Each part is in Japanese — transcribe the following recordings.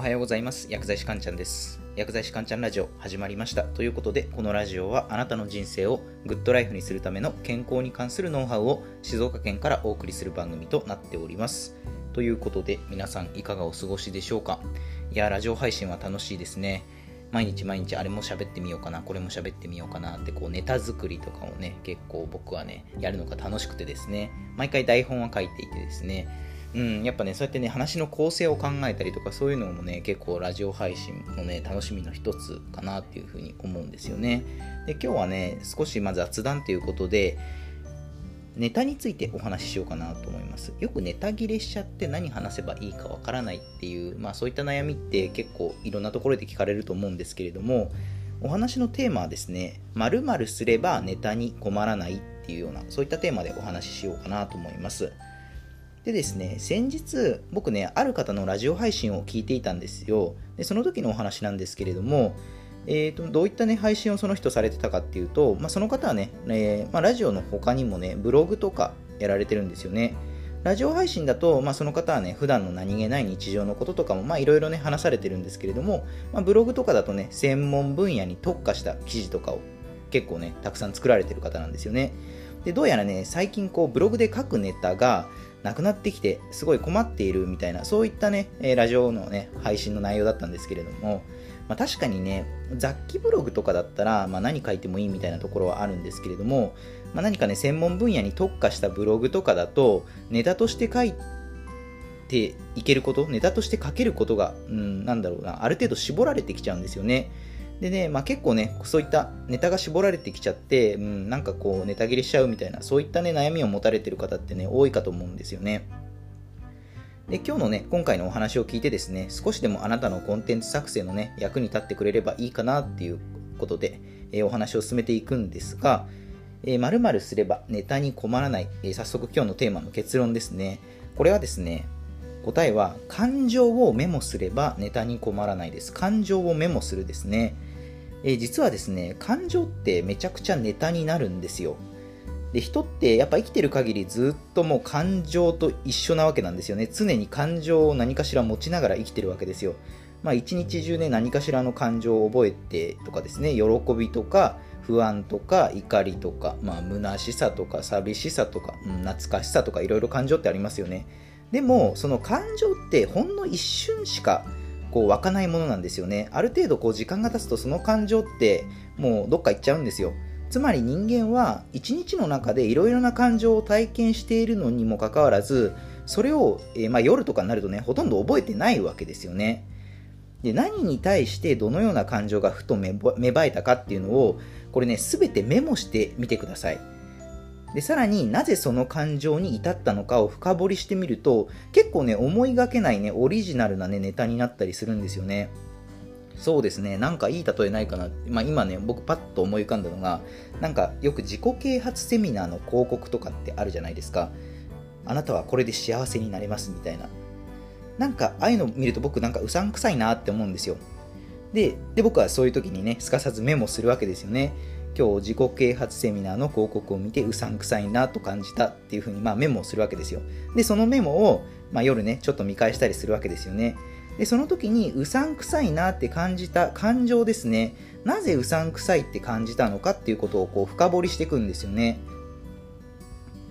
おはようございます。薬剤師かんちゃんです。薬剤師かんちゃんラジオ始まりました。ということでこのラジオはあなたの人生をグッドライフにするための健康に関するノウハウを静岡県からお送りする番組となっております。ということで皆さんいかがお過ごしでしょうか。いやラジオ配信は楽しいですね。毎日毎日あれも喋ってみようかなこれも喋ってみようかなってこうネタ作りとかをね結構僕はねやるのが楽しくてですね。毎回台本は書いていてですね。うん、やっぱね、そうやってね、話の構成を考えたりとか、そういうのもね、結構ラジオ配信のね、楽しみの一つかなっていうふうに思うんですよね。で、今日はね、少しまあ雑談ということで、ネタについてお話ししようかなと思います。よくネタ切れしちゃって何話せばいいかわからないっていう、まあそういった悩みって結構いろんなところで聞かれると思うんですけれども、お話のテーマはですね、〇〇すればネタに困らないっていうような、そういったテーマでお話ししようかなと思います。でですね、先日、僕ね、ある方のラジオ配信を聞いていたんですよ。でその時のお話なんですけれども、えーと、どういった、ね、配信をその人されてたかっていうと、まあ、その方はね、えー、まあ、ラジオの他にもね、ブログとかやられてるんですよね。ラジオ配信だと、まあ、その方はね、普段の何気ない日常のこととかも、まあ、いろいろね、話されてるんですけれども、まあ、ブログとかだとね、専門分野に特化した記事とかを結構ね、たくさん作られてる方なんですよね。で、どうやらね、最近こう、ブログで書くネタが、なくなってきて、すごい困っているみたいな、そういったね、ラジオのね、配信の内容だったんですけれども、まあ、確かにね、雑記ブログとかだったら、まあ、何書いてもいいみたいなところはあるんですけれども、まあ、何かね、専門分野に特化したブログとかだと、ネタとして書いていけること、ネタとして書けることが、うん、なんだろうな、ある程度絞られてきちゃうんですよね。でね、まあ、結構ね、そういったネタが絞られてきちゃって、うん、なんかこう、ネタ切れしちゃうみたいな、そういったね、悩みを持たれてる方ってね、多いかと思うんですよね。で、今日のね、今回のお話を聞いてですね、少しでもあなたのコンテンツ作成のね、役に立ってくれればいいかなっていうことで、えー、お話を進めていくんですが、えー、〇〇すればネタに困らない、えー、早速今日のテーマの結論ですね。これはですね、答えは感情をメモすればネタに困らないです。感情をメモするですね。えー、実はですね、感情ってめちゃくちゃネタになるんですよ。で、人ってやっぱ生きてる限りずっともう感情と一緒なわけなんですよね。常に感情を何かしら持ちながら生きてるわけですよ。まあ一日中ね、何かしらの感情を覚えてとかですね、喜びとか、不安とか怒りとか、まあ、虚しさとか寂しさとか、うん、懐かしさとかいろいろ感情ってありますよね。でも、その感情ってほんの一瞬しかこう湧かないものなんですよね。ある程度こう時間が経つとその感情ってもうどっか行っちゃうんですよ。つまり人間は一日の中でいろいろな感情を体験しているのにもかかわらず、それを、えー、まあ、夜とかになるとね、ほとんど覚えてないわけですよね。で何に対してどのような感情がふと芽生えたかっていうのをこれね全てメモしてみてくださいでさらになぜその感情に至ったのかを深掘りしてみると結構ね思いがけないねオリジナルなねネタになったりするんですよね。そうですね。なんかいい例えないかな、まあ、今ね僕パッと思い浮かんだのがなんかよく自己啓発セミナーの広告とかってあるじゃないですか。あなたはこれで幸せになれますみたいな。なんかああいうの見ると僕なんかうさんくさいなって思うんですよ。でで僕はそういう時にねすかさずメモするわけですよね。今日自己啓発セミナーの広告を見てうさんくさいなと感じたっていうふうにまあメモをするわけですよ。で、そのメモをまあ夜ね、ちょっと見返したりするわけですよね。で、その時にうさんくさいなって感じた感情ですね。なぜうさんくさいって感じたのかっていうことをこう深掘りしていくんですよね。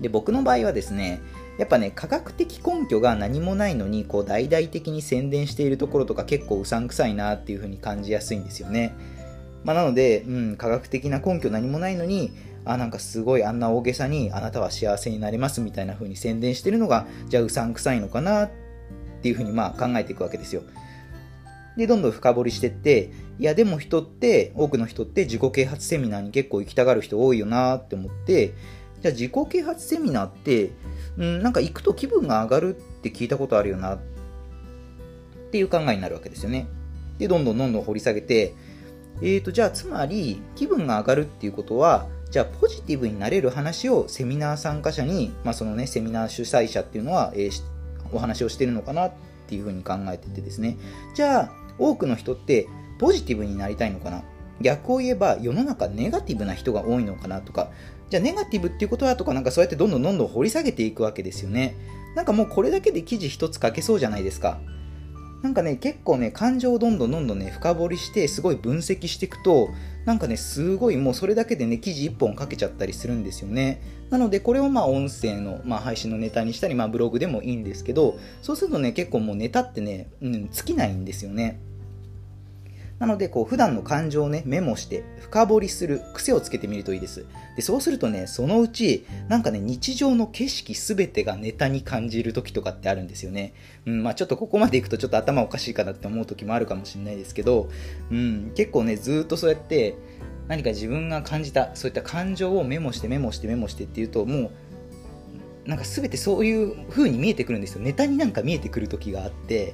で、僕の場合はですね、やっぱね、科学的根拠が何もないのに、こう、大々的に宣伝しているところとか結構うさんくさいなっていう風に感じやすいんですよね。まあ、なので、うん、科学的な根拠何もないのに、あ、なんかすごいあんな大げさにあなたは幸せになれますみたいな風に宣伝してるのが、じゃあうさんくさいのかなっていう風にまあ考えていくわけですよ。で、どんどん深掘りしてって、いやでも人って、多くの人って自己啓発セミナーに結構行きたがる人多いよなって思って、じゃあ自己啓発セミナーって、うん、なんか行くと気分が上がるって聞いたことあるよなっていう考えになるわけですよね。で、どんどんどんどん掘り下げて、えーと、じゃあつまり気分が上がるっていうことはじゃあポジティブになれる話をセミナー参加者に、まあ、そのねセミナー主催者っていうのは、えー、お話をしてるのかなっていうふうに考えててですね。じゃあ多くの人ってポジティブになりたいのかな？逆を言えば世の中ネガティブな人が多いのかなとか。じゃあネガティブっていうことはとかなんかそうやってどんどんどんどん掘り下げていくわけですよね。なんかもうこれだけで記事一つ書けそうじゃないですか。なんかね、結構ね、感情をどんどんどんどんね、深掘りして、すごい分析していくと、なんかね、すごいもうそれだけでね、記事1本かけちゃったりするんですよね。なので、これをまあ音声の、まあ、配信のネタにしたり、まあブログでもいいんですけど、そうするとね、結構もうネタってね、うん、尽きないんですよね。なので、こう、普段の感情をね、メモして、深掘りする癖をつけてみるといいです。で、そうするとね、そのうち、なんかね、日常の景色すべてがネタに感じる時とかってあるんですよね。うん、まあちょっとここまでいくとちょっと頭おかしいかなって思う時もあるかもしれないですけど、うん、結構ね、ずっとそうやって、何か自分が感じた、そういった感情をメモしてメモしてメモしてっていうと、もう、なんか全てそういう風に見えてくるんですよ。ネタになんか見えてくる時があって、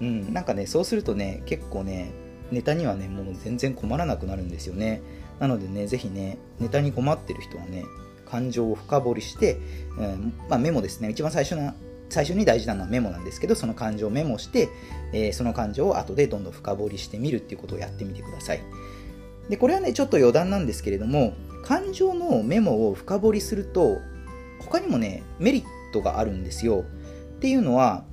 うん、なんかね、そうするとね、結構ね、ネタにはね、もう全然困らなくなるんですよね。なのでね、ぜひね、ネタに困ってる人はね、感情を深掘りして、うんまあ、メモですね、一番最初な最初に大事なのはメモなんですけど、その感情をメモして、えー、その感情を後でどんどん深掘りしてみるっていうことをやってみてください。で、これはね、ちょっと余談なんですけれども、感情のメモを深掘りすると、他にもね、メリットがあるんですよ。っていうのは、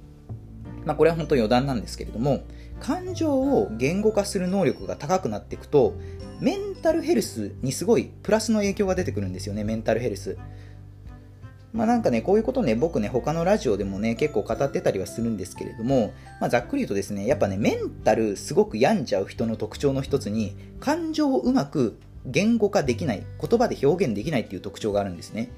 まあ、これは本当余談なんですけれども、感情を言語化する能力が高くなっていくと、メンタルヘルスにすごいプラスの影響が出てくるんですよね、メンタルヘルス。まあなんかね、こういうことね、僕ね、他のラジオでもね、結構語ってたりはするんですけれども、まあざっくり言うとですね、やっぱね、メンタルすごく病んじゃう人の特徴の一つに、感情をうまく言語化できない、言葉で表現できないっていう特徴があるんですね。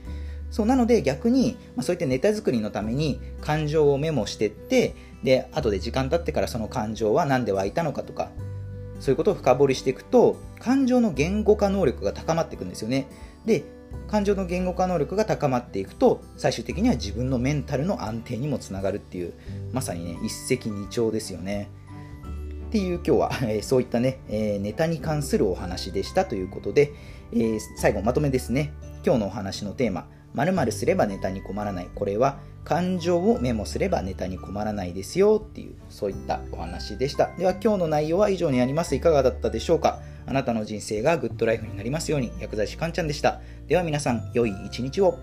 そうなので逆に、まあ、そういったネタ作りのために感情をメモしてってで後で時間経ってからその感情は何で湧いたのかとかそういうことを深掘りしていくと感情の言語化能力が高まっていくんですよね。で感情の言語化能力が高まっていくと最終的には自分のメンタルの安定にもつながるっていうまさにね一石二鳥ですよね。っていう今日は、えー、そういったね、えー、ネタに関するお話でしたということで、えー、最後まとめですね。今日のお話のテーマ〇〇すればネタに困らない。これは感情をメモすればネタに困らないですよっていう、そういったお話でした。では今日の内容は以上になります。いかがだったでしょうか？あなたの人生がグッドライフになりますように、薬剤師かんちゃんでした。では皆さん、良い一日を。